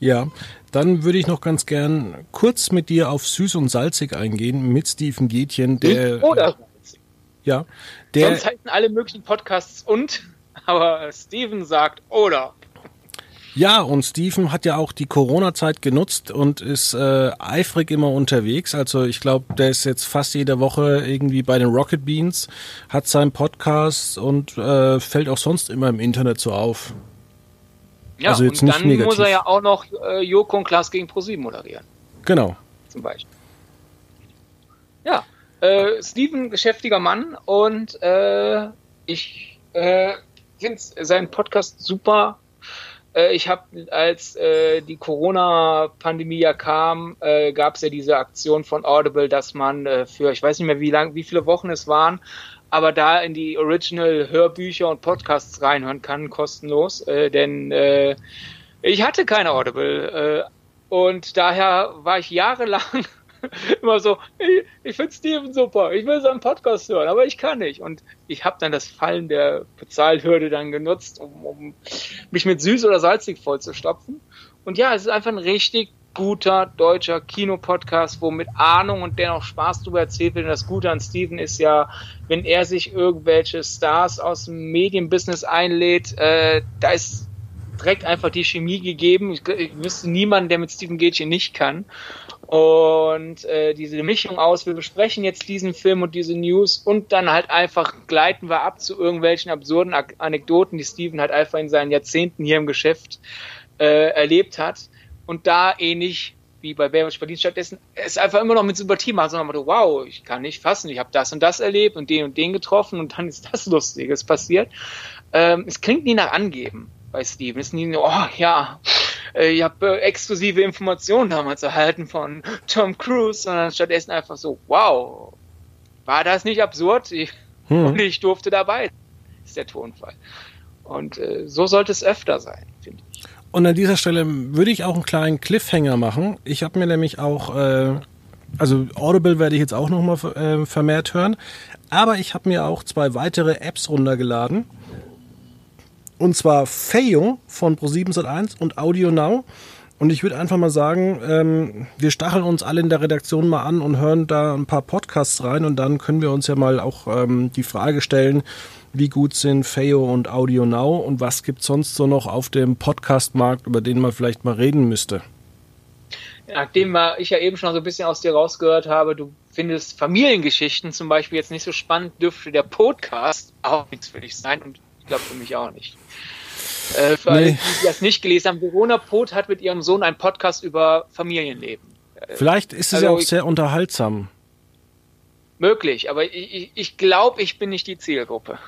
Ja, dann würde ich noch ganz gern kurz mit dir auf Süß und Salzig eingehen mit Steven Gätchen, der. Oder salzig. Ja, der. Sonst halten alle möglichen Podcasts und, (laughs) aber Steven sagt oder. Ja, und Steven hat ja auch die Corona-Zeit genutzt und ist äh, eifrig immer unterwegs. Also ich glaube, der ist jetzt fast jede Woche irgendwie bei den Rocket Beans, hat seinen Podcast und äh, fällt auch sonst immer im Internet so auf. Ja, also jetzt und nicht dann negativ. muss er ja auch noch äh, Joko und Klaas gegen ProSieben moderieren. Genau. Zum Beispiel. Ja, äh, Steven, geschäftiger Mann und äh, ich äh, finde seinen Podcast super. Äh, ich habe, als äh, die Corona-Pandemie ja kam, äh, gab es ja diese Aktion von Audible, dass man äh, für, ich weiß nicht mehr, wie lang, wie viele Wochen es waren, aber da in die Original-Hörbücher und Podcasts reinhören kann, kostenlos. Äh, denn äh, ich hatte keine Audible. Äh, und daher war ich jahrelang (laughs) immer so, ich, ich finde Steven super, ich will seinen Podcast hören, aber ich kann nicht. Und ich habe dann das Fallen der Bezahlhürde dann genutzt, um, um mich mit süß oder salzig vollzustopfen. Und ja, es ist einfach ein richtig guter deutscher Kinopodcast, wo mit Ahnung und dennoch Spaß drüber erzählt wird. Und das Gute an Steven ist ja, wenn er sich irgendwelche Stars aus dem Medienbusiness einlädt, äh, da ist direkt einfach die Chemie gegeben. Ich, ich wüsste niemanden, der mit Steven Gätchen nicht kann. Und äh, diese Mischung aus, wir besprechen jetzt diesen Film und diese News und dann halt einfach gleiten wir ab zu irgendwelchen absurden Anekdoten, die Steven halt einfach in seinen Jahrzehnten hier im Geschäft äh, erlebt hat. Und da ähnlich wie bei Baywatch Berlin stattdessen es einfach immer noch mit Sympathie machen, sondern man wow, ich kann nicht fassen, ich habe das und das erlebt und den und den getroffen und dann (laughs) ist das Lustiges passiert. Ähm, es klingt nie nach Angeben bei Steven. Es ist nie, oh ja, äh, ich habe äh, exklusive Informationen damals erhalten von Tom Cruise, sondern stattdessen einfach so, wow, war das nicht absurd? Ich, hm. (laughs) Und ich durfte dabei. Ist der Tonfall. Und äh, so sollte es öfter sein. Und an dieser Stelle würde ich auch einen kleinen Cliffhanger machen. Ich habe mir nämlich auch, äh, also Audible werde ich jetzt auch nochmal äh, vermehrt hören, aber ich habe mir auch zwei weitere Apps runtergeladen. Und zwar Feyo von Pro701 und Audio Now. Und ich würde einfach mal sagen, ähm, wir stacheln uns alle in der Redaktion mal an und hören da ein paar Podcasts rein und dann können wir uns ja mal auch ähm, die Frage stellen, wie gut sind Feyo und Audio Now und was gibt sonst so noch auf dem Podcast-Markt, über den man vielleicht mal reden müsste? Nachdem ich ja eben schon so ein bisschen aus dir rausgehört habe, du findest Familiengeschichten zum Beispiel jetzt nicht so spannend, dürfte der Podcast auch nichts für dich sein und ich glaube für mich auch nicht. Äh, für nee. alle, die das nicht gelesen haben, Verona Poth hat mit ihrem Sohn einen Podcast über Familienleben. Äh, Vielleicht ist es also ja auch sehr unterhaltsam. Möglich, aber ich, ich, ich glaube, ich bin nicht die Zielgruppe.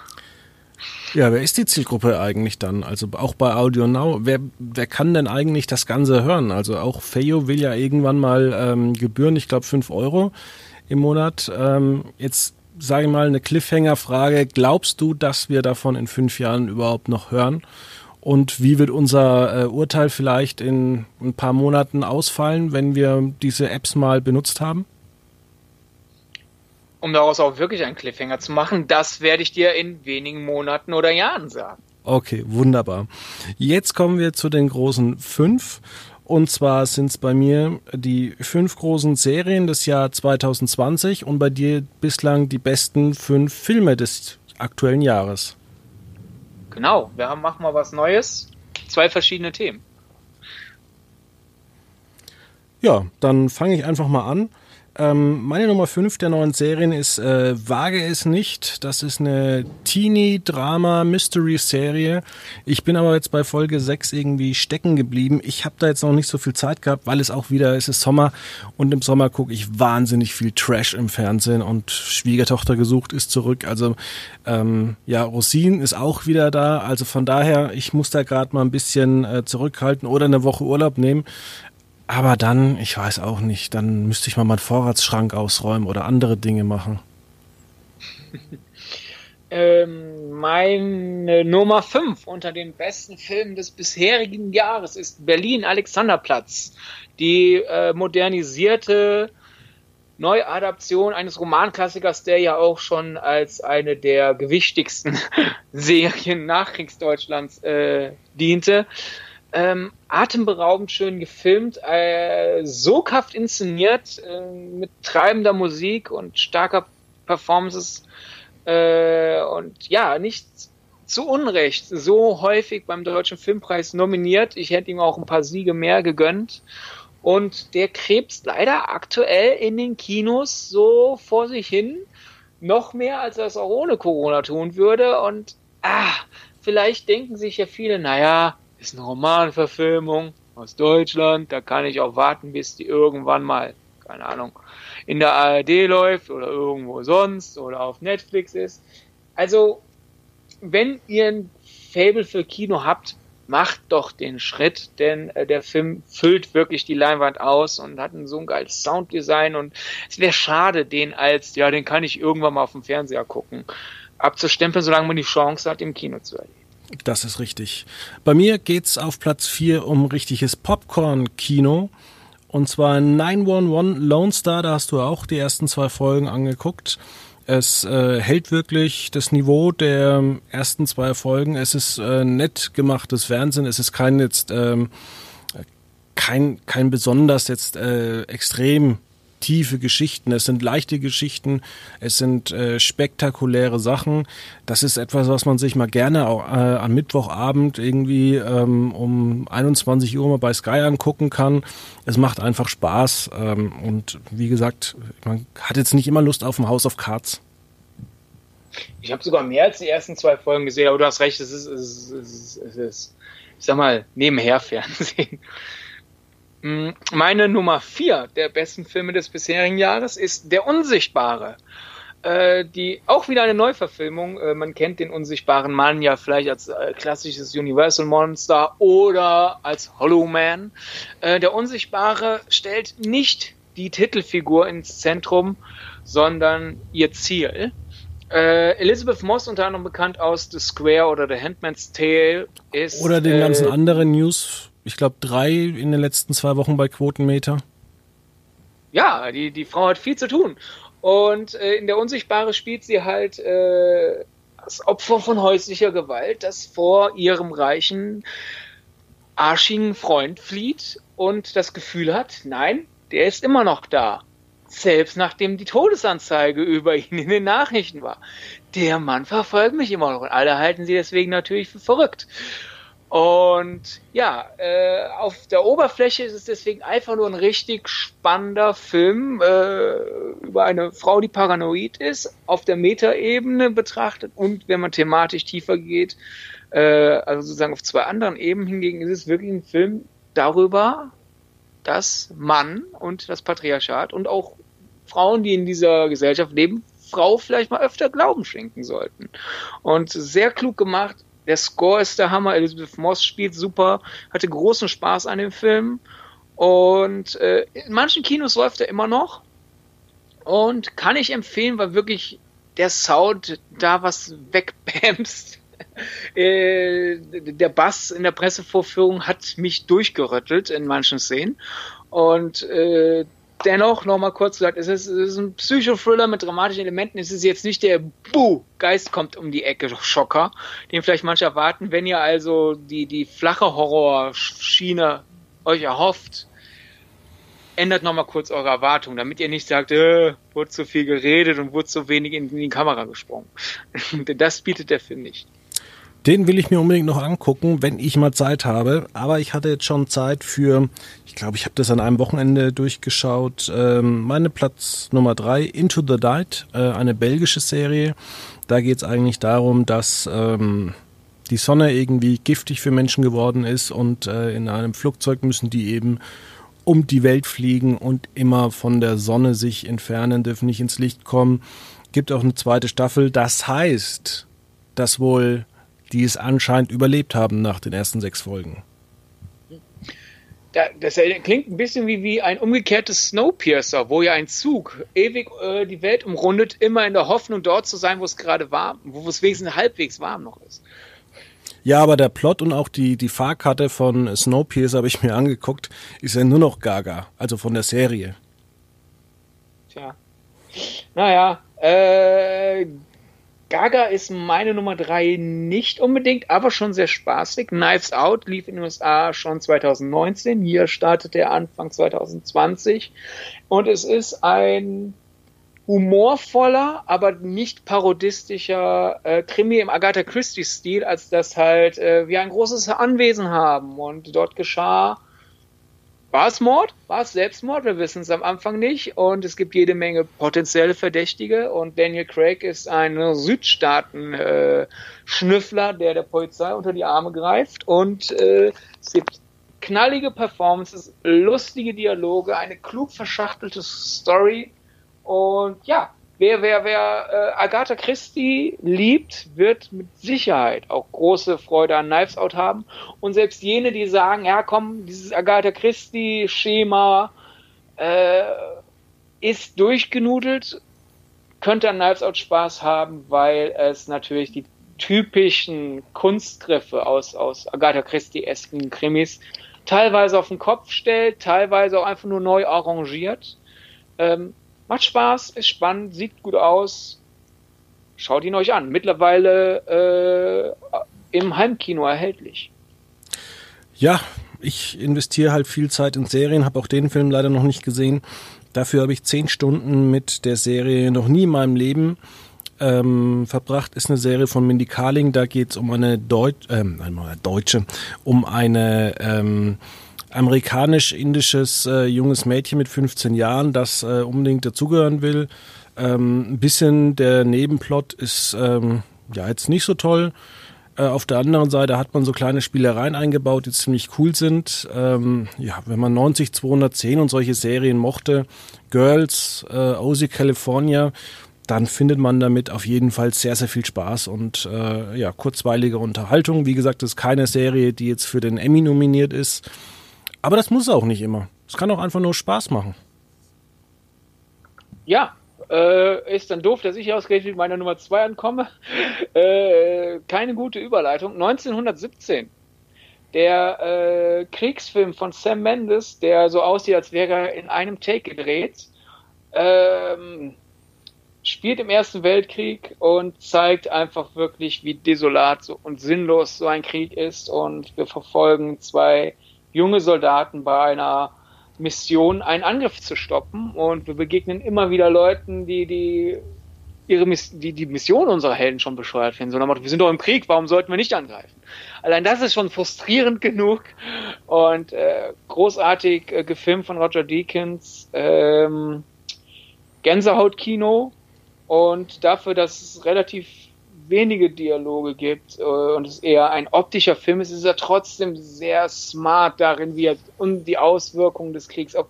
Ja, wer ist die Zielgruppe eigentlich dann? Also auch bei Audio Now, wer, wer kann denn eigentlich das Ganze hören? Also auch Feyo will ja irgendwann mal ähm, Gebühren, ich glaube 5 Euro im Monat. Ähm, jetzt sage ich mal, eine Cliffhanger-Frage. Glaubst du, dass wir davon in fünf Jahren überhaupt noch hören? Und wie wird unser äh, Urteil vielleicht in ein paar Monaten ausfallen, wenn wir diese Apps mal benutzt haben? Um daraus auch wirklich einen Cliffhanger zu machen, das werde ich dir in wenigen Monaten oder Jahren sagen. Okay, wunderbar. Jetzt kommen wir zu den großen fünf. Und zwar sind es bei mir die fünf großen Serien des Jahr 2020 und bei dir bislang die besten fünf Filme des aktuellen Jahres. Genau, wir haben, machen mal was Neues. Zwei verschiedene Themen. Ja, dann fange ich einfach mal an. Ähm, meine Nummer 5 der neuen Serien ist äh, Wage es nicht. Das ist eine Teenie-Drama-Mystery-Serie. Ich bin aber jetzt bei Folge 6 irgendwie stecken geblieben. Ich habe da jetzt noch nicht so viel Zeit gehabt, weil es auch wieder, es ist Sommer und im Sommer gucke ich wahnsinnig viel Trash im Fernsehen und Schwiegertochter gesucht ist zurück. Also ähm, ja, Rosin ist auch wieder da. Also von daher, ich muss da gerade mal ein bisschen äh, zurückhalten oder eine Woche Urlaub nehmen. Aber dann, ich weiß auch nicht, dann müsste ich mal meinen Vorratsschrank ausräumen oder andere Dinge machen. (laughs) ähm, meine Nummer 5 unter den besten Filmen des bisherigen Jahres ist Berlin Alexanderplatz. Die äh, modernisierte Neuadaption eines Romanklassikers, der ja auch schon als eine der gewichtigsten (laughs) Serien Nachkriegsdeutschlands äh, diente ähm, atemberaubend schön gefilmt, äh, soghaft inszeniert, äh, mit treibender Musik und starker Performances äh, und ja, nicht zu Unrecht so häufig beim Deutschen Filmpreis nominiert. Ich hätte ihm auch ein paar Siege mehr gegönnt. Und der krebst leider aktuell in den Kinos so vor sich hin, noch mehr als er es auch ohne Corona tun würde. Und ah, vielleicht denken sich ja viele, naja, ist eine Romanverfilmung aus Deutschland, da kann ich auch warten, bis die irgendwann mal, keine Ahnung, in der ARD läuft oder irgendwo sonst oder auf Netflix ist. Also, wenn ihr ein Fable für Kino habt, macht doch den Schritt, denn äh, der Film füllt wirklich die Leinwand aus und hat so ein geiles Sounddesign und es wäre schade, den als, ja, den kann ich irgendwann mal auf dem Fernseher gucken, abzustempeln, solange man die Chance hat, im Kino zu erleben. Das ist richtig. Bei mir geht's auf Platz 4 um richtiges Popcorn-Kino. Und zwar 911 Lone Star, da hast du auch die ersten zwei Folgen angeguckt. Es äh, hält wirklich das Niveau der ersten zwei Folgen. Es ist äh, nett gemachtes Fernsehen. Es ist kein jetzt ähm, kein kein besonders jetzt äh, extrem tiefe Geschichten, es sind leichte Geschichten, es sind äh, spektakuläre Sachen. Das ist etwas, was man sich mal gerne auch, äh, am Mittwochabend irgendwie ähm, um 21 Uhr mal bei Sky angucken kann. Es macht einfach Spaß ähm, und wie gesagt, man hat jetzt nicht immer Lust auf ein House of Cards. Ich habe sogar mehr als die ersten zwei Folgen gesehen, aber du hast recht, es ist, es ist, es ist, es ist ich sag mal, nebenher Fernsehen. Mm, meine Nummer vier der besten Filme des bisherigen Jahres ist Der Unsichtbare. Äh, die auch wieder eine Neuverfilmung. Äh, man kennt den unsichtbaren Mann ja vielleicht als äh, klassisches Universal Monster oder als Hollow Man. Äh, der Unsichtbare stellt nicht die Titelfigur ins Zentrum, sondern ihr Ziel. Äh, Elizabeth Moss, unter anderem bekannt aus The Square oder The Handmaid's Tale, ist. Oder den ganzen anderen News ich glaube, drei in den letzten zwei Wochen bei Quotenmeter. Ja, die, die Frau hat viel zu tun. Und äh, in der Unsichtbare spielt sie halt äh, das Opfer von häuslicher Gewalt, das vor ihrem reichen, arschigen Freund flieht und das Gefühl hat, nein, der ist immer noch da. Selbst nachdem die Todesanzeige über ihn in den Nachrichten war. Der Mann verfolgt mich immer noch und alle halten sie deswegen natürlich für verrückt. Und ja, äh, auf der Oberfläche ist es deswegen einfach nur ein richtig spannender Film äh, über eine Frau, die paranoid ist, auf der Metaebene betrachtet und wenn man thematisch tiefer geht, äh, also sozusagen auf zwei anderen Ebenen hingegen, ist es wirklich ein Film darüber, dass Mann und das Patriarchat und auch Frauen, die in dieser Gesellschaft leben, Frau vielleicht mal öfter Glauben schenken sollten. Und sehr klug gemacht, der Score ist der Hammer. Elizabeth Moss spielt super, hatte großen Spaß an dem Film. Und äh, in manchen Kinos läuft er immer noch. Und kann ich empfehlen, weil wirklich der Sound da was wegbämst. (laughs) äh, der Bass in der Pressevorführung hat mich durchgerüttelt in manchen Szenen. Und äh, dennoch nochmal kurz gesagt, es ist, es ist ein Psychothriller mit dramatischen Elementen. Es ist jetzt nicht der Buh, Geist kommt um die Ecke Schocker, den vielleicht manche erwarten. Wenn ihr also die, die flache Horrorschiene euch erhofft, ändert nochmal kurz eure Erwartungen, damit ihr nicht sagt, äh, wurde zu viel geredet und wurde zu wenig in die Kamera gesprungen. (laughs) das bietet der Film nicht. Den will ich mir unbedingt noch angucken, wenn ich mal Zeit habe. Aber ich hatte jetzt schon Zeit für, glaube, ich habe das an einem Wochenende durchgeschaut. Ähm, meine Platz Nummer drei, Into the Night, äh, eine belgische Serie. Da geht es eigentlich darum, dass ähm, die Sonne irgendwie giftig für Menschen geworden ist und äh, in einem Flugzeug müssen die eben um die Welt fliegen und immer von der Sonne sich entfernen, dürfen nicht ins Licht kommen. Gibt auch eine zweite Staffel. Das heißt, dass wohl die es anscheinend überlebt haben nach den ersten sechs Folgen. Das klingt ein bisschen wie, wie ein umgekehrtes Snowpiercer, wo ja ein Zug ewig äh, die Welt umrundet, immer in der Hoffnung, dort zu sein, wo es gerade warm, wo es wenigstens halbwegs warm noch ist. Ja, aber der Plot und auch die, die Fahrkarte von Snowpiercer habe ich mir angeguckt, ist ja nur noch Gaga, also von der Serie. Tja. Naja, äh, Gaga ist meine Nummer drei nicht unbedingt, aber schon sehr spaßig. Knives Out lief in den USA schon 2019. Hier startet er Anfang 2020. Und es ist ein humorvoller, aber nicht parodistischer äh, Krimi im Agatha Christie-Stil, als das halt äh, wir ein großes Anwesen haben. Und dort geschah war es Mord? War es Selbstmord? Wir wissen es am Anfang nicht. Und es gibt jede Menge potenzielle Verdächtige. Und Daniel Craig ist ein Südstaaten-Schnüffler, der der Polizei unter die Arme greift. Und äh, es gibt knallige Performances, lustige Dialoge, eine klug verschachtelte Story. Und ja, wer, wer, wer äh, Agatha Christie liebt, wird mit Sicherheit auch große Freude an Knives Out haben. Und selbst jene, die sagen, ja komm, dieses Agatha Christie-Schema äh, ist durchgenudelt, könnte an Knives Out Spaß haben, weil es natürlich die typischen Kunstgriffe aus, aus Agatha Christie-esken Krimis teilweise auf den Kopf stellt, teilweise auch einfach nur neu arrangiert. Ähm, Macht Spaß, ist spannend, sieht gut aus. Schaut ihn euch an. Mittlerweile äh, im Heimkino erhältlich. Ja, ich investiere halt viel Zeit in Serien, habe auch den Film leider noch nicht gesehen. Dafür habe ich zehn Stunden mit der Serie noch nie in meinem Leben ähm, verbracht. Ist eine Serie von Mindy Kaling. Da geht es um eine Deut ähm, eine Deutsche, um eine ähm, amerikanisch-indisches äh, junges Mädchen mit 15 Jahren, das äh, unbedingt dazugehören will. Ähm, ein bisschen der Nebenplot ist ähm, ja jetzt nicht so toll. Äh, auf der anderen Seite hat man so kleine Spielereien eingebaut, die ziemlich cool sind. Ähm, ja, wenn man 90 210 und solche Serien mochte, Girls, äh, OC California, dann findet man damit auf jeden Fall sehr, sehr viel Spaß und äh, ja, kurzweilige Unterhaltung. Wie gesagt, das ist keine Serie, die jetzt für den Emmy nominiert ist. Aber das muss auch nicht immer. Es kann auch einfach nur Spaß machen. Ja, äh, ist dann doof, dass ich ausgerechnet mit meiner Nummer 2 ankomme. (laughs) Äh, keine gute Überleitung. 1917. Der äh, Kriegsfilm von Sam Mendes, der so aussieht, als wäre er in einem Take gedreht, ähm, spielt im Ersten Weltkrieg und zeigt einfach wirklich, wie desolat und sinnlos so ein Krieg ist. Und wir verfolgen zwei junge Soldaten bei einer Mission, einen Angriff zu stoppen. Und wir begegnen immer wieder Leuten, die die ihre die, die Mission unserer Helden schon bescheuert finden. So nach wir sind doch im Krieg, warum sollten wir nicht angreifen? Allein das ist schon frustrierend (laughs) genug und äh, großartig äh, gefilmt von Roger Deakins. Ähm, Gänsehautkino und dafür, dass es relativ wenige Dialoge gibt äh, und es eher ein optischer Film ist, ist er trotzdem sehr smart darin, wie er um die Auswirkungen des Kriegs auf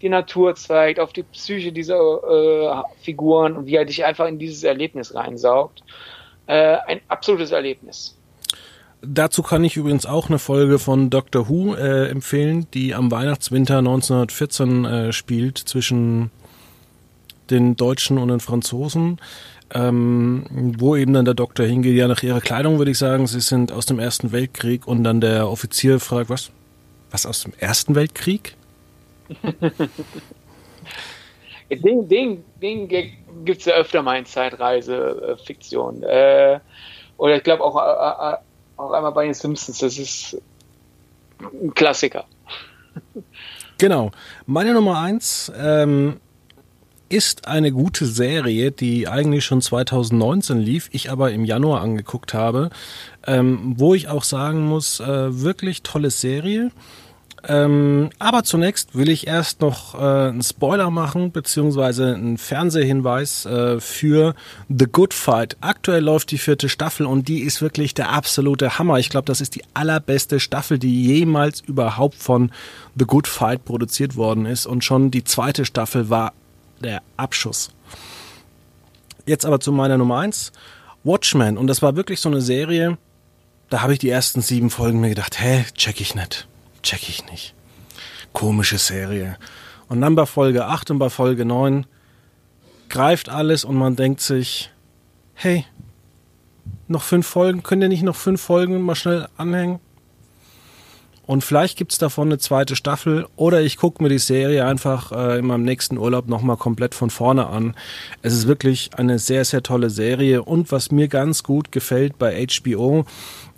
die Natur zeigt, auf die Psyche dieser äh, Figuren und wie er dich einfach in dieses Erlebnis reinsaugt. Äh, ein absolutes Erlebnis. Dazu kann ich übrigens auch eine Folge von Doctor Who äh, empfehlen, die am Weihnachtswinter 1914 äh, spielt zwischen den Deutschen und den Franzosen ähm, wo eben dann der Doktor hingeht. Ja, nach ihrer Kleidung würde ich sagen, sie sind aus dem Ersten Weltkrieg und dann der Offizier fragt, was? Was aus dem Ersten Weltkrieg? (laughs) den den, den gibt es ja öfter mal in Zeitreise-Fiktion. Äh, oder ich glaube auch, äh, äh, auch einmal bei den Simpsons. Das ist ein Klassiker. Genau. Meine Nummer eins ähm, ist eine gute Serie, die eigentlich schon 2019 lief, ich aber im Januar angeguckt habe, ähm, wo ich auch sagen muss, äh, wirklich tolle Serie. Ähm, aber zunächst will ich erst noch äh, einen Spoiler machen, beziehungsweise einen Fernsehhinweis äh, für The Good Fight. Aktuell läuft die vierte Staffel und die ist wirklich der absolute Hammer. Ich glaube, das ist die allerbeste Staffel, die jemals überhaupt von The Good Fight produziert worden ist. Und schon die zweite Staffel war der Abschuss. Jetzt aber zu meiner Nummer eins. Watchmen. Und das war wirklich so eine Serie, da habe ich die ersten sieben Folgen mir gedacht, hä, check ich nicht. Check ich nicht. Komische Serie. Und dann bei Folge 8 und bei Folge 9 greift alles und man denkt sich, hey, noch fünf Folgen, könnt ihr nicht noch fünf Folgen mal schnell anhängen? Und vielleicht gibt's davon eine zweite Staffel oder ich gucke mir die Serie einfach äh, in meinem nächsten Urlaub nochmal komplett von vorne an. Es ist wirklich eine sehr, sehr tolle Serie und was mir ganz gut gefällt bei HBO,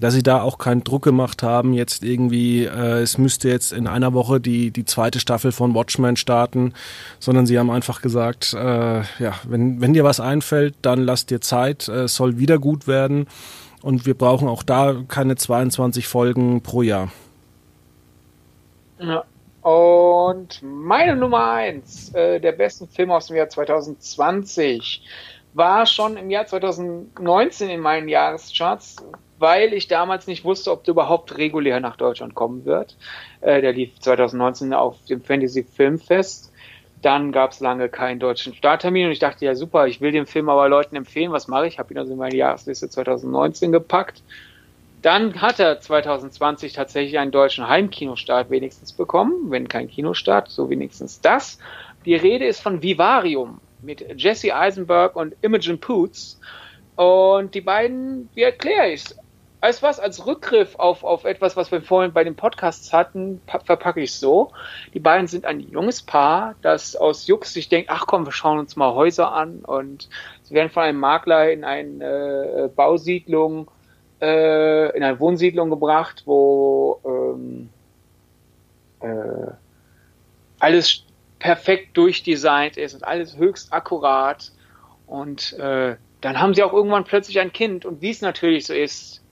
dass sie da auch keinen Druck gemacht haben, jetzt irgendwie, äh, es müsste jetzt in einer Woche die, die zweite Staffel von Watchmen starten, sondern sie haben einfach gesagt, äh, ja, wenn, wenn dir was einfällt, dann lass dir Zeit, äh, es soll wieder gut werden und wir brauchen auch da keine 22 Folgen pro Jahr. Und meine Nummer eins äh, der besten Filme aus dem Jahr 2020 war schon im Jahr 2019 in meinen Jahrescharts, weil ich damals nicht wusste, ob der überhaupt regulär nach Deutschland kommen wird. Äh, der lief 2019 auf dem Fantasy Filmfest. Dann gab es lange keinen deutschen Starttermin und ich dachte, ja super, ich will den Film aber Leuten empfehlen. Was mache ich? Ich habe ihn also in meine Jahresliste 2019 gepackt dann hat er 2020 tatsächlich einen deutschen Heimkinostart wenigstens bekommen, wenn kein Kinostart, so wenigstens das. Die Rede ist von Vivarium mit Jesse Eisenberg und Imogen Poots. Und die beiden, wie erkläre ich es? Als was, als Rückgriff auf, auf etwas, was wir vorhin bei den Podcasts hatten, verpacke ich es so. Die beiden sind ein junges Paar, das aus Jux sich denkt, ach komm, wir schauen uns mal Häuser an und sie werden von einem Makler in eine äh, Bausiedlung äh, in eine Wohnsiedlung gebracht, wo ähm, äh, alles perfekt durchdesignt ist und alles höchst akkurat. Und äh, dann haben sie auch irgendwann plötzlich ein Kind. Und wie es natürlich so ist,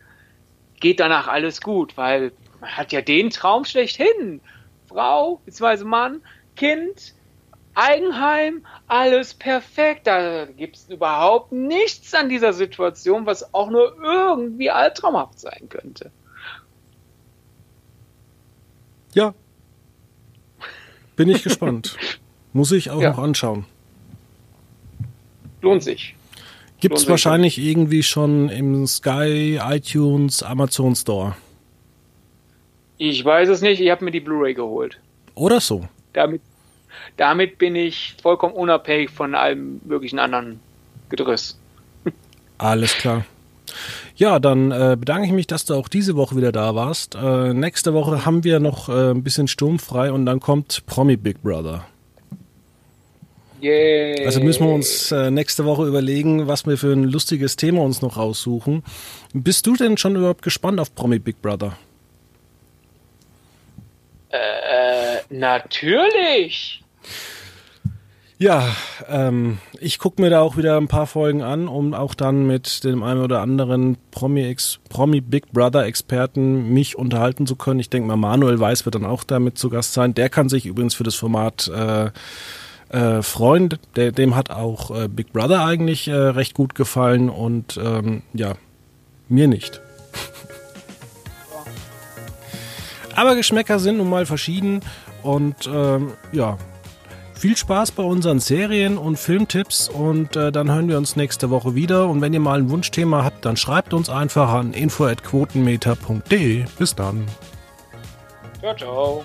geht danach alles gut, weil man hat ja den Traum schlechthin. Frau, beziehungsweise Mann, Kind, Eigenheim, alles perfekt. Da gibt es überhaupt nichts an dieser Situation, was auch nur irgendwie albtraumhaft sein könnte. Ja. Bin ich gespannt. (laughs) Muss ich auch ja. noch anschauen. Lohnt sich. Gibt es wahrscheinlich irgendwie schon im Sky, iTunes, Amazon Store. Ich weiß es nicht, ich habe mir die Blu-ray geholt. Oder so. Damit, damit bin ich vollkommen unabhängig von allem möglichen anderen Gedrüss. Alles klar. Ja, dann äh, bedanke ich mich, dass du auch diese Woche wieder da warst. Äh, nächste Woche haben wir noch äh, ein bisschen sturmfrei und dann kommt Promi Big Brother. Yay. Also müssen wir uns äh, nächste Woche überlegen, was wir für ein lustiges Thema uns noch raussuchen. Bist du denn schon überhaupt gespannt auf Promi Big Brother? Äh, natürlich. Ja, ähm, ich gucke mir da auch wieder ein paar Folgen an, um auch dann mit dem einen oder anderen Promi, Promi Big Brother Experten mich unterhalten zu können. Ich denke mal, Manuel Weiß wird dann auch damit zu Gast sein. Der kann sich übrigens für das Format äh, äh, Freund, der, dem hat auch äh, Big Brother eigentlich äh, recht gut gefallen und ähm, ja, mir nicht. (laughs) Aber Geschmäcker sind nun mal verschieden und ähm, ja, viel Spaß bei unseren Serien und Filmtipps und äh, dann hören wir uns nächste Woche wieder. Und wenn ihr mal ein Wunschthema habt, dann schreibt uns einfach an info.quotenmeter.de. Bis dann. Ciao, ciao.